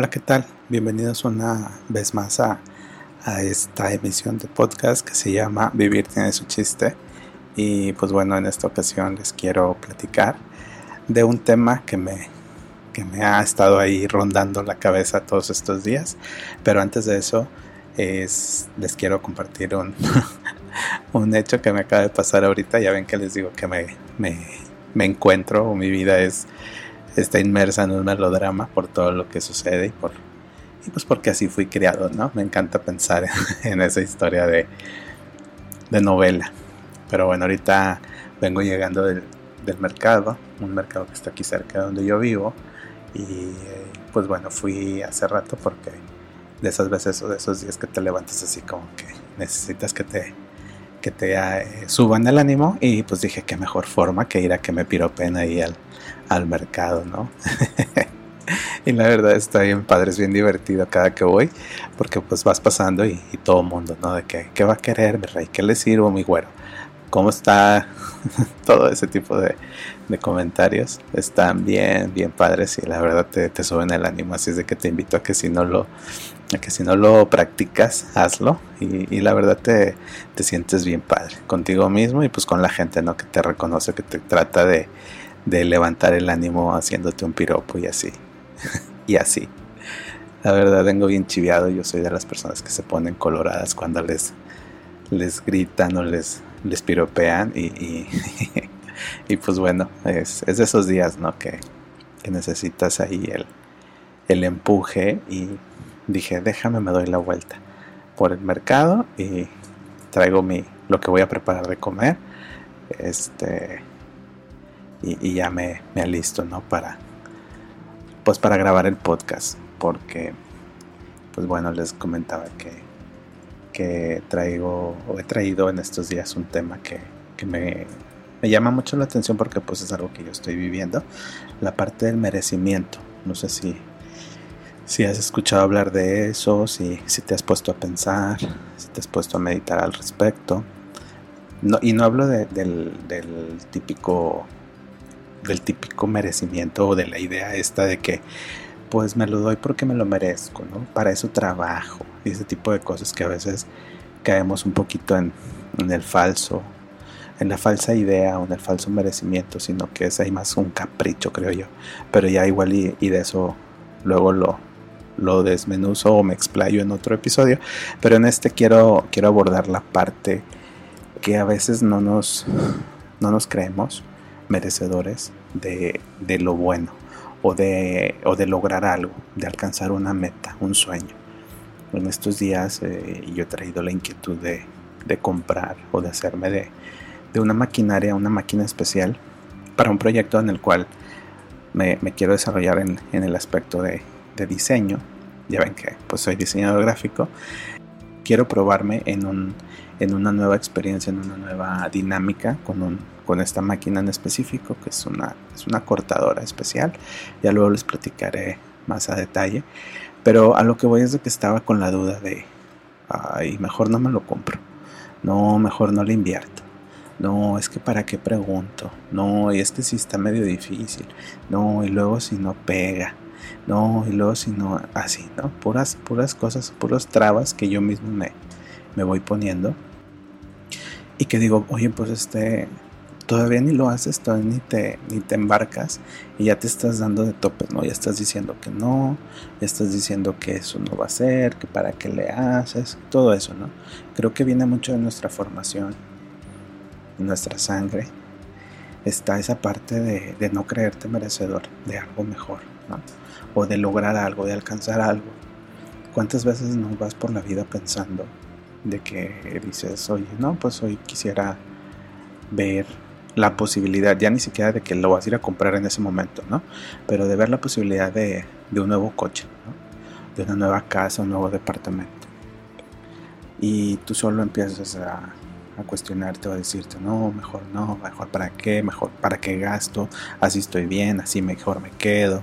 Hola, ¿qué tal? Bienvenidos una vez más a, esta emisión de podcast que se llama Vivir tiene su chiste. Y pues bueno, en esta ocasión les quiero platicar de un tema que me, que me ha estado ahí rondando la cabeza todos estos días. Pero antes de eso, es, les quiero compartir un, un hecho que me acaba de pasar ahorita. Ya ven que les digo que me, me, me encuentro o mi vida es está inmersa en un melodrama por todo lo que sucede y por y pues porque así fui criado, ¿no? Me encanta pensar en, esa historia de, de novela. Pero bueno, ahorita vengo llegando del, del, mercado, un mercado que está aquí cerca de donde yo vivo. Y pues bueno, fui hace rato porque de esas veces o de esos días que te levantas así como que necesitas que te que te eh, suban el ánimo y pues dije qué mejor forma que ir a que me piropen ahí al, al mercado, ¿no? y la verdad está bien padre, es bien divertido cada que voy, porque pues vas pasando y, todo el mundo, ¿no? De que, ¿qué va a querer, mi rey? ¿Qué le sirvo, mi güero? ¿Cómo está? todo ese tipo de, comentarios están bien, bien padres y la verdad te, te, suben el ánimo, así es de que te invito a que si no lo, que si no lo practicas, hazlo y, y la verdad te, te sientes bien padre contigo mismo y pues con la gente, ¿no? Que te reconoce, que te trata de de levantar el ánimo haciéndote un piropo y así. y así. La verdad vengo bien chiviado, yo soy de las personas que se ponen coloradas cuando les, les gritan o les, les piropean y, y, pues bueno, es, es, de esos días, ¿no? Que, que necesitas ahí el, el empuje y dije, déjame, me doy la vuelta por el mercado y traigo mi, lo que voy a preparar de comer. Este, y, ya me, me, alisto, ¿no? Para, pues para grabar el podcast, porque, pues bueno, les comentaba que, que traigo, o he traído en estos días un tema que, que me, me llama mucho la atención porque pues es algo que yo estoy viviendo, la parte del merecimiento. No sé si, si has escuchado hablar de eso, si, si te has puesto a pensar, si te has puesto a meditar al respecto. No, y no hablo de, del, del típico del típico merecimiento o de la idea esta de que pues me lo doy porque me lo merezco, ¿no? Para eso trabajo y ese tipo de cosas que a veces caemos un poquito en, el falso, en la falsa idea o en el falso merecimiento, sino que es ahí más un capricho, creo yo. Pero ya igual y, y de eso luego lo, lo desmenuzo o me explayo en otro episodio. Pero en este quiero, quiero abordar la parte que a veces no nos, no nos creemos merecedores de, lo bueno o de, o de lograr algo, de alcanzar una meta, un sueño. En estos días eh, yo he traído la inquietud de, comprar o de hacerme de, una maquinaria, una máquina especial para un proyecto en el cual me, quiero desarrollar en, el aspecto de, diseño. Ya ven que pues soy diseñador gráfico. Quiero probarme en, un, en una nueva experiencia, en una nueva dinámica con un, con esta máquina en específico, que es una, es una cortadora especial. Ya luego les platicaré más a detalle. Pero a lo que voy es de que estaba con la duda de, ay, mejor no me lo compro. No, mejor no le invierto. No, es que para qué pregunto. No, y es que si está medio difícil. No, y luego si no pega. No, y luego si no, así, ¿no? Puras, puras cosas, puras trabas que yo mismo me, me voy poniendo. Y que digo, oye, pues este, todavía ni lo haces, todavía ni te, ni te embarcas y ya te estás dando de tope, ¿no? Ya estás diciendo que no, ya estás diciendo que eso no va a ser, que para qué le haces, todo eso, ¿no? Creo que viene mucho de nuestra formación, nuestra sangre. Está esa parte de, de no creerte merecedor de algo mejor, ¿no? O de lograr algo, de alcanzar algo. ¿Cuántas veces no vas por la vida pensando de que dices, oye, no, pues hoy quisiera ver la posibilidad, ya ni siquiera de que lo vas a ir a comprar en ese momento, ¿no? Pero de ver la posibilidad de, un nuevo coche, ¿no? De una nueva casa, un nuevo departamento. Y tú solo empiezas a, a cuestionarte o a decirte, no, mejor no, mejor para qué, mejor para qué gasto, así estoy bien, así mejor me quedo.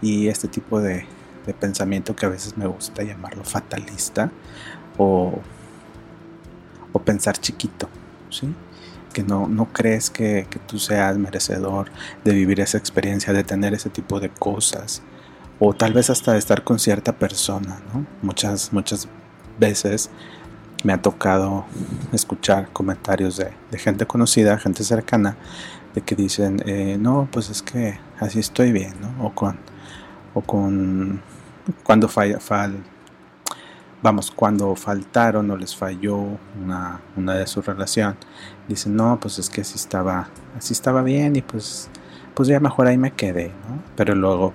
Y este tipo de, de pensamiento que a veces me gusta llamarlo fatalista o, o pensar chiquito, ¿sí? Que no, no crees que, tú seas merecedor de vivir esa experiencia, de tener ese tipo de cosas o tal vez hasta de estar con cierta persona, ¿no? Muchas, muchas veces me ha tocado escuchar comentarios de, gente conocida, gente cercana, de que dicen, eh, no, pues es que así estoy bien, ¿no? O con, o con, cuando falla, fal, vamos, cuando faltaron o les falló una, una de su relación, dicen, no, pues es que así estaba, así estaba bien y pues, pues ya mejor ahí me quedé, ¿no? Pero luego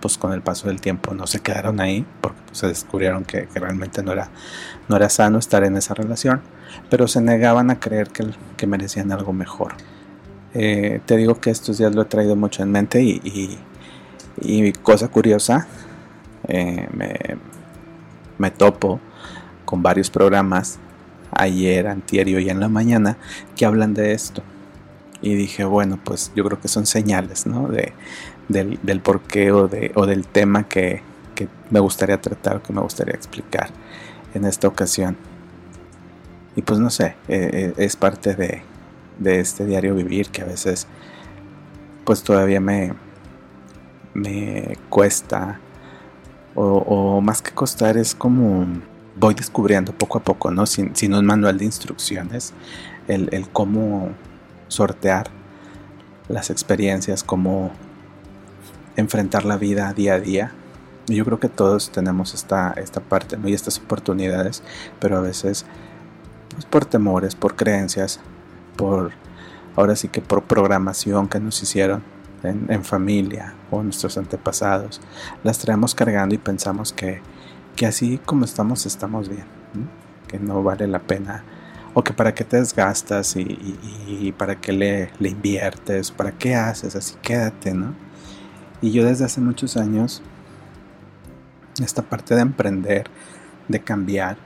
pues con el paso del tiempo no se quedaron ahí porque pues, se descubrieron que, realmente no era, no era sano estar en esa relación, pero se negaban a creer que, que merecían algo mejor. Eh, te digo que estos días lo he traído mucho en mente y, y, cosa curiosa, eh, me, me topo con varios programas ayer, antier y hoy en la mañana que hablan de esto. Y dije, bueno, pues yo creo que son señales, ¿no? De, del, del porqué o, de, o del tema que, me gustaría tratar, que me gustaría explicar en esta ocasión. Y pues no sé, eh, eh, es parte de, este diario vivir que a veces pues todavía me, me cuesta o, más que costar es como voy descubriendo poco a poco, ¿no? Sin, un manual de instrucciones, el, el, cómo sortear las experiencias, cómo enfrentar la vida día a día. Yo creo que todos tenemos esta, esta parte ¿no? y estas oportunidades, pero a veces pues, por temores, por creencias, por ahora sí que por programación que nos hicieron en, familia o nuestros antepasados, las traemos cargando y pensamos que, que así como estamos estamos bien, que no vale la pena o que para qué te desgastas y, para qué le, le, inviertes, para qué haces, así quédate, ¿no? Y yo desde hace muchos años, esta parte de emprender, de cambiar,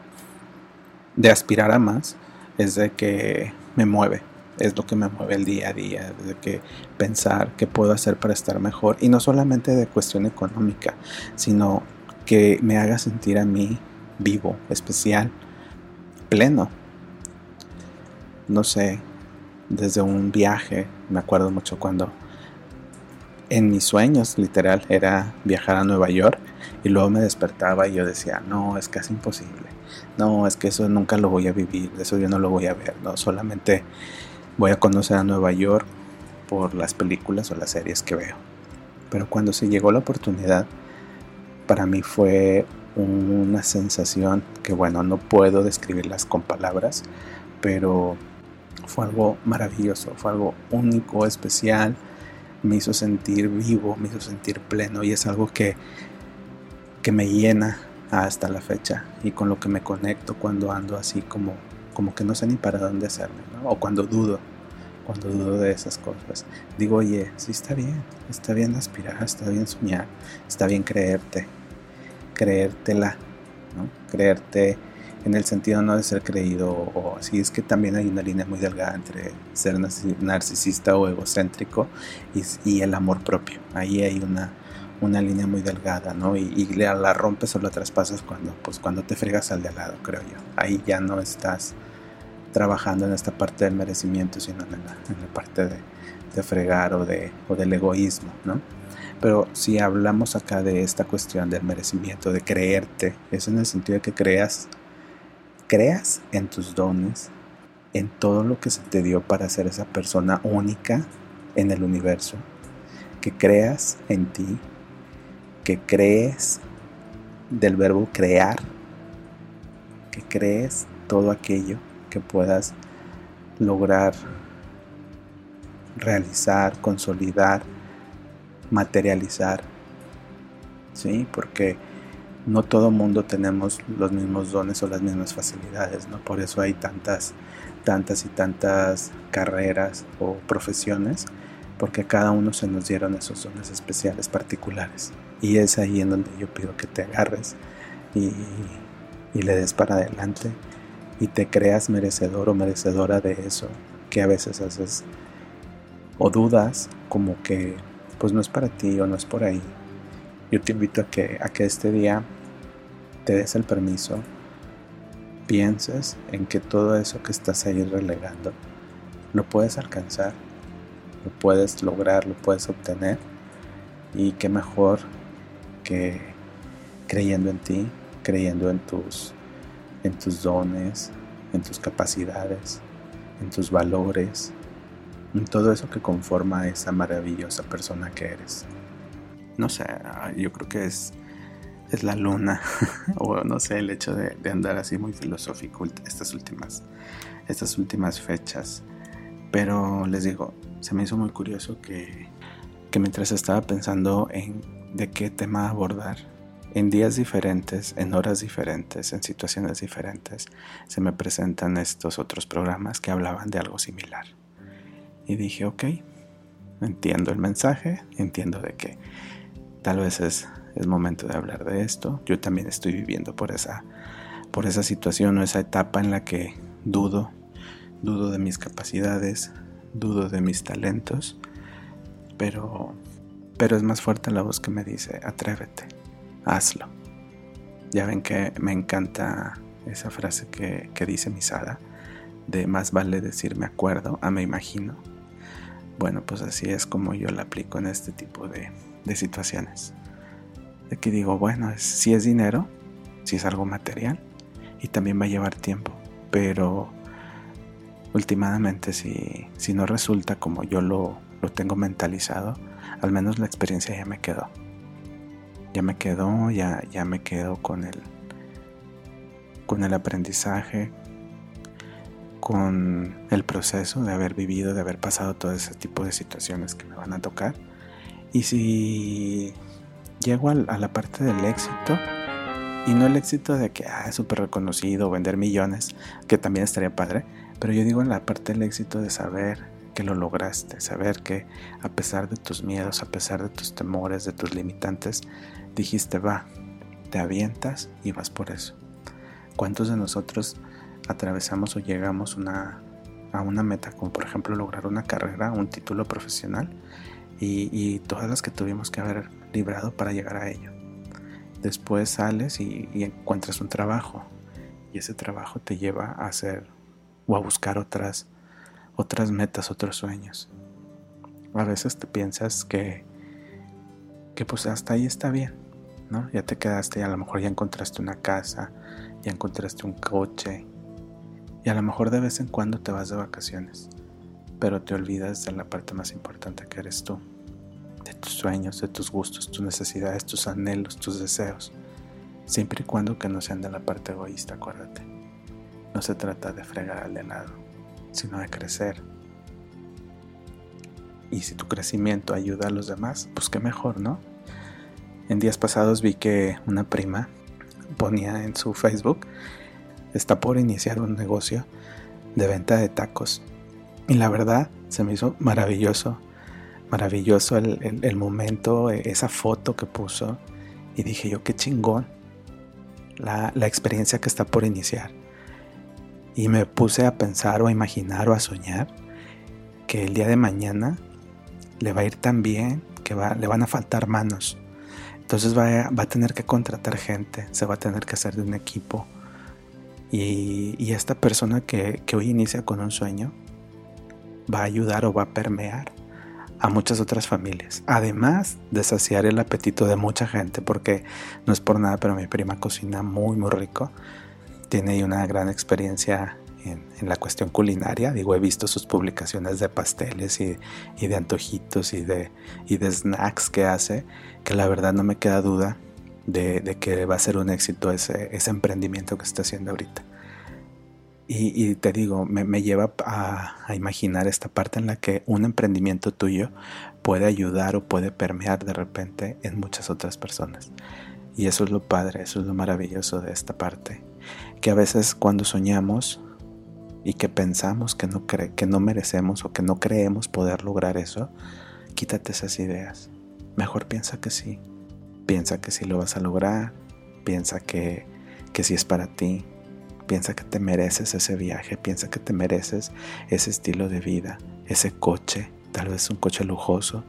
de aspirar a más, es de que me mueve, es lo que me mueve el día a día, de que pensar qué puedo hacer para estar mejor y no solamente de cuestión económica, sino que me haga sentir a mí vivo, especial, pleno. No sé, desde un viaje, me acuerdo mucho cuando en mis sueños, literal, era viajar a Nueva York y luego me despertaba y yo decía, no, es casi imposible, no, es que eso nunca lo voy a vivir, eso yo no lo voy a ver, no, solamente voy a conocer a Nueva York por las películas o las series que veo. Pero cuando se llegó la oportunidad, para mí fue una sensación que, bueno, no puedo describirlas con palabras, pero fue algo maravilloso, fue algo único, especial, me hizo sentir vivo, me hizo sentir pleno y es algo que, que me llena hasta la fecha y con lo que me conecto cuando ando así como, como que no sé ni para dónde hacerme, o cuando dudo, cuando dudo de esas cosas. Digo, oye, sí está bien, está bien aspirar, está bien soñar, está bien creerte, creértela, ¿no? creerte en el sentido no de ser creído o así, es que también hay una línea muy delgada entre ser narcisista o egocéntrico y, el amor propio. Ahí hay una, una línea muy delgada, ¿no? Y, la, rompes o la traspasas cuando, pues, cuando te fregas al de al lado, creo yo. Ahí ya no estás trabajando en esta parte del merecimiento, sino en la, parte de, de, fregar o, de, o del egoísmo, ¿no? Pero si hablamos acá de esta cuestión del merecimiento, de creerte, es en el sentido de que creas creas en tus dones, en todo lo que se te dio para ser esa persona única en el universo, que creas en ti, que crees del verbo crear, que crees todo aquello que puedas lograr realizar, consolidar, materializar. ¿Sí? Porque no todo mundo tenemos los mismos dones o las mismas facilidades, ¿no? Por eso hay tantas, tantas y tantas carreras o profesiones, porque cada uno se nos dieron esos dones especiales particulares. Y es ahí en donde yo pido que te agarres y le des para adelante y te creas merecedor o merecedora de eso que a veces haces o dudas como que pues no es para ti o no es por ahí. Yo te invito a que, a que este día te des el permiso, pienses en que todo eso que estás ahí relegando lo puedes alcanzar, lo puedes lograr, lo puedes obtener y qué mejor que creyendo en ti, creyendo en tus, en tus dones, en tus capacidades, en tus valores, en todo eso que conforma a esa maravillosa persona que eres. No sé, yo creo que es, es la luna, o no sé, el hecho de, de, andar así muy filosófico estas últimas, estas últimas fechas. Pero les digo, se me hizo muy curioso que, que mientras estaba pensando en de qué tema abordar, en días diferentes, en horas diferentes, en situaciones diferentes, se me presentan estos otros programas que hablaban de algo similar. Y dije, ok, entiendo el mensaje, entiendo de que tal vez es, es momento de hablar de esto. Yo también estoy viviendo por esa, por esa situación o esa etapa en la que dudo, dudo de mis capacidades, dudo de mis talentos, pero, pero es más fuerte la voz que me dice, atrévete hazlo. Ya ven que me encanta esa frase que, dice Misada, de más vale decir me acuerdo a me imagino. Bueno, pues así es como yo la aplico en este tipo de, situaciones. De que digo, bueno, si es dinero, si es algo material, y también va a llevar tiempo, pero últimamente si, si no resulta como yo lo, lo tengo mentalizado, al menos la experiencia ya me quedó ya me quedó, ya, ya me quedo con el, con el aprendizaje, con el proceso de haber vivido, de haber pasado todo ese tipo de situaciones que me van a tocar. Y si llego a, la parte del éxito, y no el éxito de que ah, es súper reconocido, vender millones, que también estaría padre, pero yo digo en la parte del éxito de saber que lo lograste, saber que a pesar de tus miedos, a pesar de tus temores, de tus limitantes, dijiste, va, te avientas y vas por eso. ¿Cuántos de nosotros atravesamos o llegamos a una meta, como por ejemplo lograr una carrera, un título profesional, y, todas las que tuvimos que haber librado para llegar a ello? Después sales y, y encuentras un trabajo, y ese trabajo te lleva a hacer o a buscar otras, otras metas, otros sueños. A veces te piensas que, que pues hasta ahí está bien, ya te quedaste a lo mejor ya encontraste una casa, ya encontraste un coche y a lo mejor de vez en cuando te vas de vacaciones, pero te olvidas de la parte más importante que eres tú, de tus sueños, de tus gustos, tus necesidades, tus anhelos, tus deseos, siempre y cuando que no sean de la parte egoísta, acuérdate. No se trata de fregar al de lado, sino de crecer. Y si tu crecimiento ayuda a los demás, pues qué mejor, ¿no? En días pasados vi que una prima ponía en su Facebook, está por iniciar un negocio de venta de tacos. Y la verdad se me hizo maravilloso, maravilloso el, momento, esa foto que puso. Y dije yo, qué chingón la, la experiencia que está por iniciar. Y me puse a pensar o a imaginar o a soñar que el día de mañana le va a ir tan bien que va, le van a faltar manos entonces va a, tener que contratar gente, se va a tener que hacer de un equipo. Y, esta persona que, hoy inicia con un sueño va a ayudar o va a permear a muchas otras familias. Además de saciar el apetito de mucha gente, porque no es por nada, pero mi prima cocina muy, muy rico. Tiene una gran experiencia en, la cuestión culinaria. Digo, he visto sus publicaciones de pasteles y, de antojitos y de, y de snacks que hace, que la verdad no me queda duda de, que va a ser un éxito ese, ese emprendimiento que está haciendo ahorita. Y, te digo, me, lleva a, a, imaginar esta parte en la que un emprendimiento tuyo puede ayudar o puede permear de repente en muchas otras personas. Y eso es lo padre, eso es lo maravilloso de esta parte. Que a veces cuando soñamos y que pensamos que no, que no merecemos o que no creemos poder lograr eso, quítate esas ideas. Mejor piensa que sí. Piensa que sí lo vas a lograr. Piensa que, que sí es para ti. Piensa que te mereces ese viaje. Piensa que te mereces ese estilo de vida, ese coche, tal vez un coche lujoso.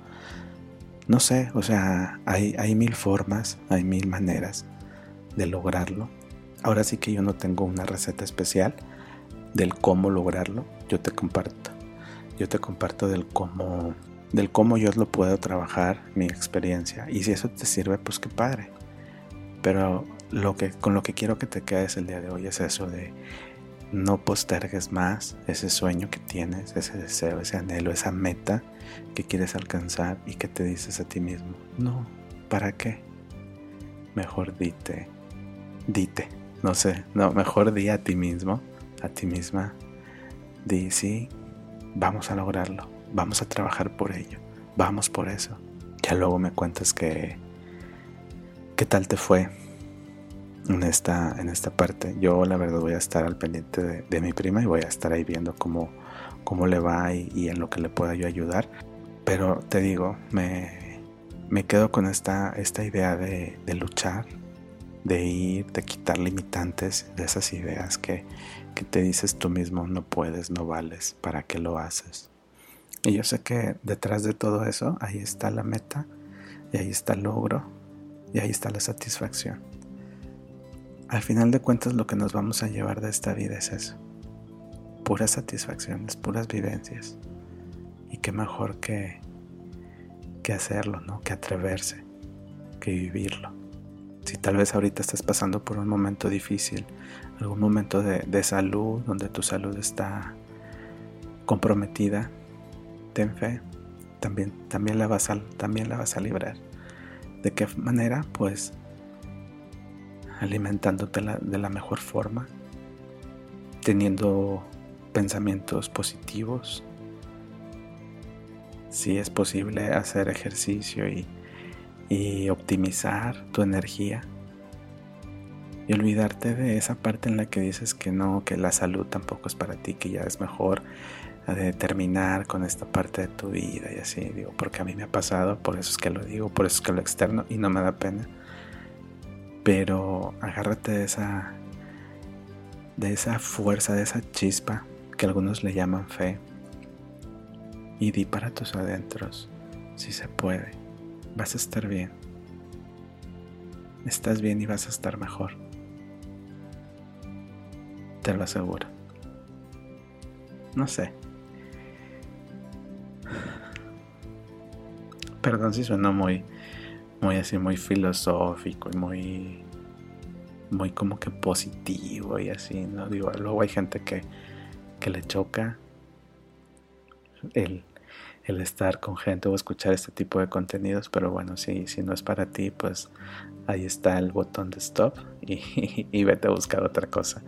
No sé, o sea, hay, hay mil formas, hay mil maneras de lograrlo. Ahora sí que yo no tengo una receta especial del cómo lograrlo, yo te comparto. Yo te comparto del cómo del cómo yo lo puedo trabajar, mi experiencia. Y si eso te sirve, pues qué padre. Pero lo que, con lo que quiero que te quedes el día de hoy es eso de no postergues más ese sueño que tienes, ese deseo, ese anhelo, esa meta que quieres alcanzar y que te dices a ti mismo, no, ¿para qué? Mejor dite, dite, no sé, no, mejor di a ti mismo, a ti misma, di, sí, vamos a lograrlo, vamos a trabajar por ello, vamos por eso. Ya luego me cuentas que, qué tal te fue en esta, en esta parte. Yo la verdad voy a estar al pendiente de, mi prima y voy a estar ahí viendo cómo, cómo le va y, en lo que le pueda yo ayudar. Pero te digo, me, me quedo con esta, esta idea de, de, luchar, de ir, de quitar limitantes de esas ideas que, que te dices tú mismo, no puedes, no vales, ¿para qué lo haces? Y yo sé que detrás de todo eso, ahí está la meta, y ahí está el logro, y ahí está la satisfacción. Al final de cuentas lo que nos vamos a llevar de esta vida es eso. Puras satisfacciones, puras vivencias. Y qué mejor que, que hacerlo, ¿no? Que atreverse, que vivirlo. Si tal vez ahorita estás pasando por un momento difícil, algún momento de, salud, donde tu salud está comprometida, ten fe, también, también, la vas a, también la vas a librar. ¿De qué manera? Pues alimentándote de la mejor forma, teniendo pensamientos positivos. Si es posible hacer ejercicio y, y optimizar tu energía y olvidarte de esa parte en la que dices que no, que la salud tampoco es para ti, que ya es mejor de terminar con esta parte de tu vida y así, digo, porque a mí me ha pasado, por eso es que lo digo, por eso es que lo externo y no me da pena pero agárrate de esa de esa fuerza, de esa chispa que algunos le llaman fe y di para tus adentros si se puede. Vas a estar bien. Estás bien y vas a estar mejor. Te lo aseguro. No sé. Perdón si suena muy muy así, muy filosófico y muy, muy como que positivo y así, ¿no? Digo, luego hay gente que, que le choca el, el, estar con gente o escuchar este tipo de contenidos, pero bueno, si, si no es para ti, pues ahí está el botón de stop y, y vete a buscar otra cosa.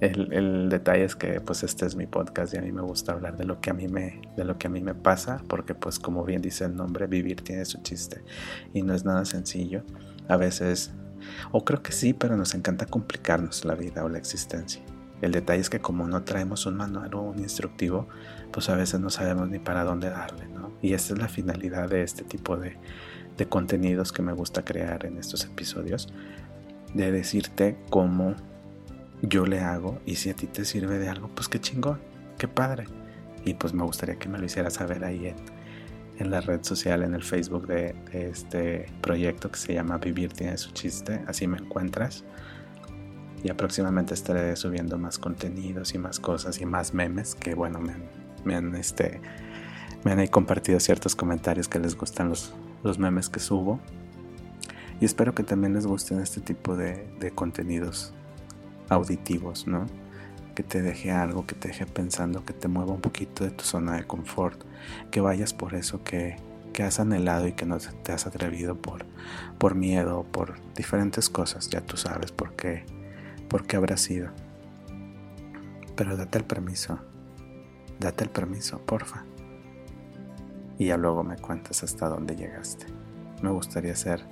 El, detalle es que pues este es mi podcast y a mí me gusta hablar de lo que a mí me de lo que a mí me pasa porque pues como bien dice el nombre vivir tiene su chiste y no es nada sencillo a veces o creo que sí pero nos encanta complicarnos la vida o la existencia el detalle es que como no traemos un manual o un instructivo pues a veces no sabemos ni para dónde darle ¿no? y esta es la finalidad de este tipo de, de contenidos que me gusta crear en estos episodios de decirte cómo yo le hago y si a ti te sirve de algo, pues qué chingón, qué padre. Y pues me gustaría que me lo hicieras saber ahí en, en la red social, en el Facebook de, este proyecto que se llama Vivir tiene su chiste, así me encuentras. Y próximamente estaré subiendo más contenidos y más cosas y más memes que bueno, me, me han este me han compartido ciertos comentarios que les gustan los, los memes que subo. Y espero que también les gusten este tipo de contenidos auditivos, ¿no? Que te deje algo, que te deje pensando, que te mueva un poquito de tu zona de confort, que vayas por eso que, que has anhelado y que no te has atrevido por, por miedo, por diferentes cosas, ya tú sabes por qué, por qué habrá sido. Pero date el permiso, date el permiso, porfa. Y ya luego me cuentas hasta dónde llegaste. Me gustaría ser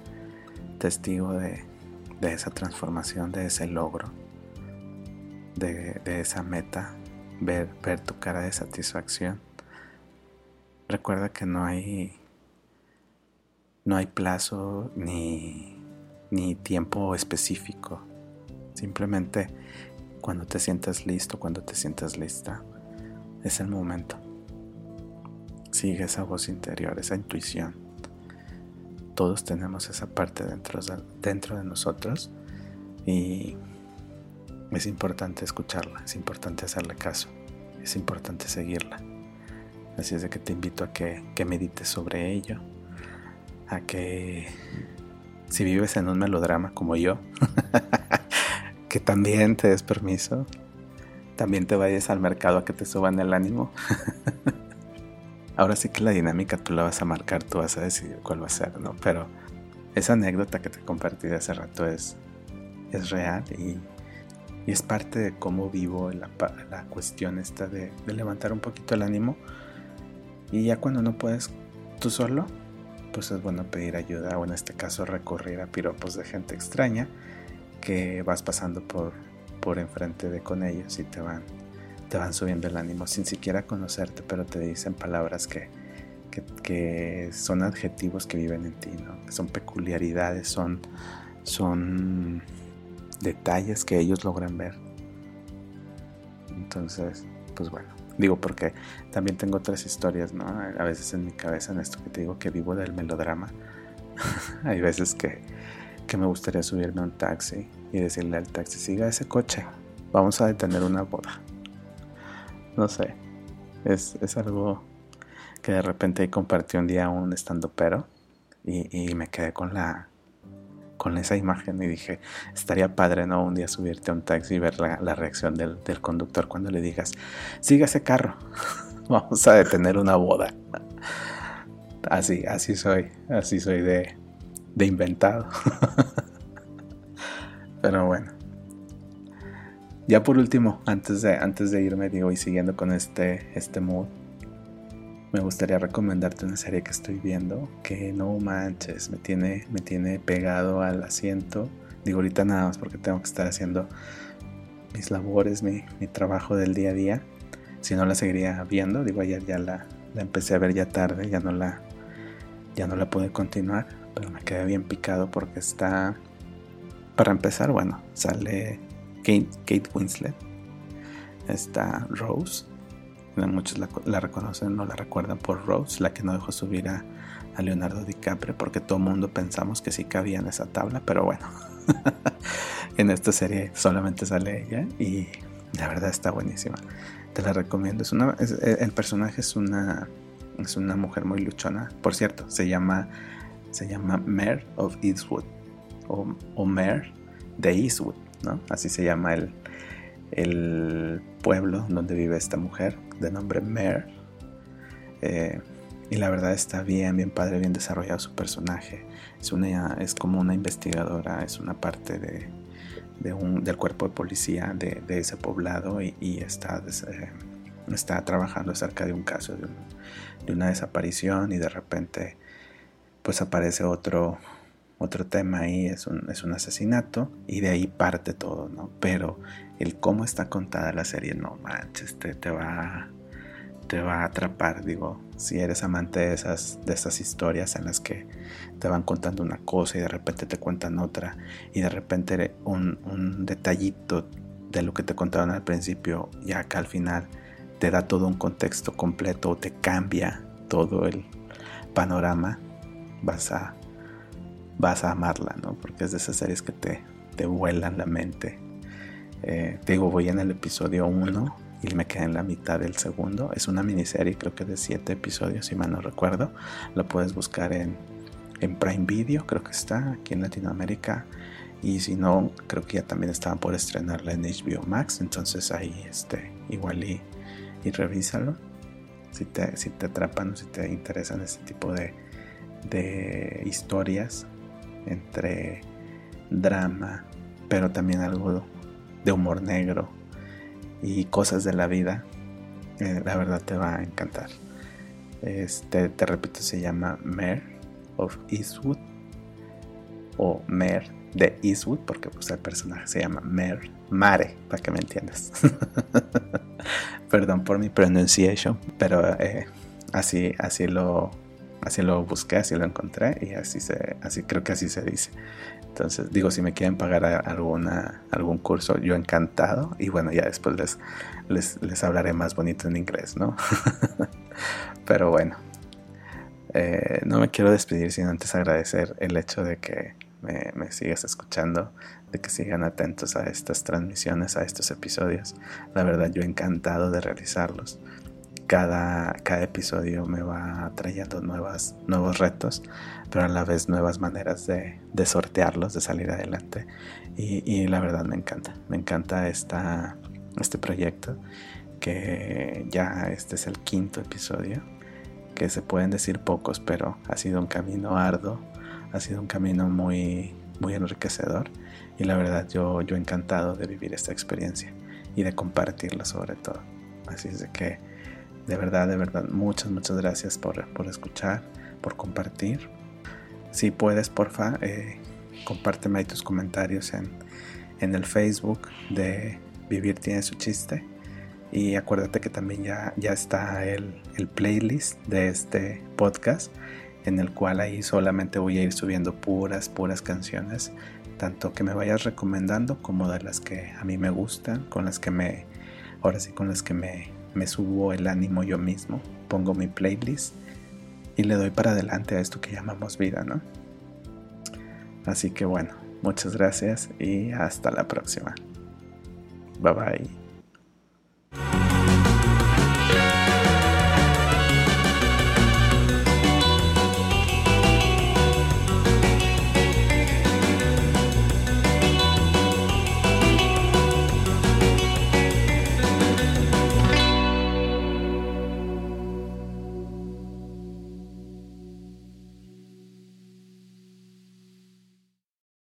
testigo de, de esa transformación, de ese logro de, esa meta, ver, ver tu cara de satisfacción. Recuerda que no hay, no hay plazo ni, ni tiempo específico. Simplemente cuando te sientas listo, cuando te sientas lista, es el momento. Sigue esa voz interior, esa intuición. Todos tenemos esa parte dentro dentro de nosotros y es importante escucharla, es importante hacerle caso, es importante seguirla. Así es de que te invito a que, que medites sobre ello, a que si vives en un melodrama como yo, que también te des permiso, también te vayas al mercado a que te suban el ánimo. Ahora sí que la dinámica tú la vas a marcar, tú vas a decidir cuál va a ser, ¿no? Pero esa anécdota que te compartí de hace rato es, es real y, es parte de cómo vivo la, la cuestión esta de, levantar un poquito el ánimo. Y ya cuando no puedes tú solo, pues es bueno pedir ayuda o en este caso recurrir a piropos de gente extraña que vas pasando por, por enfrente de con ellos y te van, te van subiendo el ánimo sin siquiera conocerte, pero te dicen palabras que, que, son adjetivos que viven en ti, ¿no? que son peculiaridades, son, son detalles que ellos logran ver. Entonces, pues bueno. Digo, porque también tengo otras historias, ¿no? A veces en mi cabeza, en esto que te digo que vivo del melodrama, hay veces que, que, me gustaría subirme a un taxi y decirle al taxi, siga ese coche, vamos a detener una boda. No sé, es, es algo que de repente compartí un día un estando pero y, y me quedé con la, con esa imagen y dije, estaría padre, ¿no? Un día subirte a un taxi y ver la, reacción del, conductor cuando le digas, siga ese carro, vamos a detener una boda. Así, así soy, así soy de, de inventado. Pero bueno. Ya por último, antes de, antes de irme, digo, y siguiendo con este, este mood, me gustaría recomendarte una serie que estoy viendo que no manches, me tiene, me tiene pegado al asiento. Digo ahorita nada más porque tengo que estar haciendo mis labores, mi, trabajo del día a día. Si no la seguiría viendo, digo ayer ya la, la empecé a ver ya tarde, ya no la, ya no la pude continuar, pero me quedé bien picado porque está, para empezar, bueno, sale Kate, Kate Winslet, está Rose, muchos la, reconocen, no la recuerdan por Rose, la que no dejó subir a, Leonardo DiCaprio, porque todo el mundo pensamos que sí cabía en esa tabla, pero bueno, en esta serie solamente sale ella y la verdad está buenísima. Te la recomiendo. Es una, el personaje es una, es una mujer muy luchona. Por cierto, se llama, se llama Mare of Eastwood o, o Mare de Eastwood, ¿no? Así se llama el, el pueblo donde vive esta mujer de nombre Mare. Eh, y la verdad está bien, bien padre, bien desarrollado su personaje. Es, una, es como una investigadora, es una parte de, del cuerpo de policía de, ese poblado y, está, eh, está trabajando acerca de un caso, de, una desaparición y de repente pues aparece otro, otro tema ahí, es un, es un asesinato y de ahí parte todo, ¿no? Pero el cómo está contada la serie, no manches, te, te va te va a atrapar, digo, si eres amante de esas, de esas historias en las que te van contando una cosa y de repente te cuentan otra y de repente un, un detallito de lo que te contaron al principio y acá al final te da todo un contexto completo o te cambia todo el panorama, vas a, vas a amarla, ¿no? Porque es de esas series que te, te vuelan la mente eh, digo, voy en el episodio 1 y me quedé en la mitad del segundo. Es una miniserie, creo que de 7 episodios, si mal no recuerdo. Lo puedes buscar en, en Prime Video, creo que está aquí en Latinoamérica. Y si no, creo que ya también estaban por estrenarla en HBO Max. Entonces ahí este, igual y, y revísalo. Si te, si te atrapan o si te interesan este tipo de, de historias entre drama, pero también algo de humor negro y cosas de la vida, eh, la verdad te va a encantar. Este, te repito, se llama Mare of Eastwood o Mare de Eastwood, porque pues, el personaje se llama Mare, Mare, para que me entiendas. Perdón por mi pronunciación, pero eh, así, así lo, así lo busqué, así lo encontré y así se, así creo que así se dice. Entonces, digo, si me quieren pagar alguna, algún curso, yo encantado. Y bueno, ya después les, les, hablaré más bonito en inglés, ¿no? Pero bueno, eh, no me quiero despedir sin antes agradecer el hecho de que me, me sigas escuchando, de que sigan atentos a estas transmisiones, a estos episodios. La verdad, yo encantado de realizarlos. Cada, cada episodio me va trayendo nuevas, nuevos retos, pero a la vez nuevas maneras de, sortearlos, de salir adelante. Y, la verdad me encanta, me encanta esta, este proyecto, que ya este es el quinto episodio, que se pueden decir pocos, pero ha sido un camino arduo, ha sido un camino muy, muy enriquecedor y la verdad yo, yo encantado de vivir esta experiencia y de compartirla sobre todo. Así es de que de verdad, de verdad, muchas, muchas gracias por, escuchar, por compartir. Si puedes, porfa, eh, compárteme ahí tus comentarios en, el Facebook de Vivir tiene su chiste. Y acuérdate que también ya, ya está el, el, playlist de este podcast, en el cual ahí solamente voy a ir subiendo puras, puras canciones, tanto que me vayas recomendando como de las que a mí me gustan, con las que me, ahora sí, con las que me, me subo el ánimo yo mismo, pongo mi playlist y le doy para adelante a esto que llamamos vida, ¿no? Así que bueno, muchas gracias y hasta la próxima. Bye bye.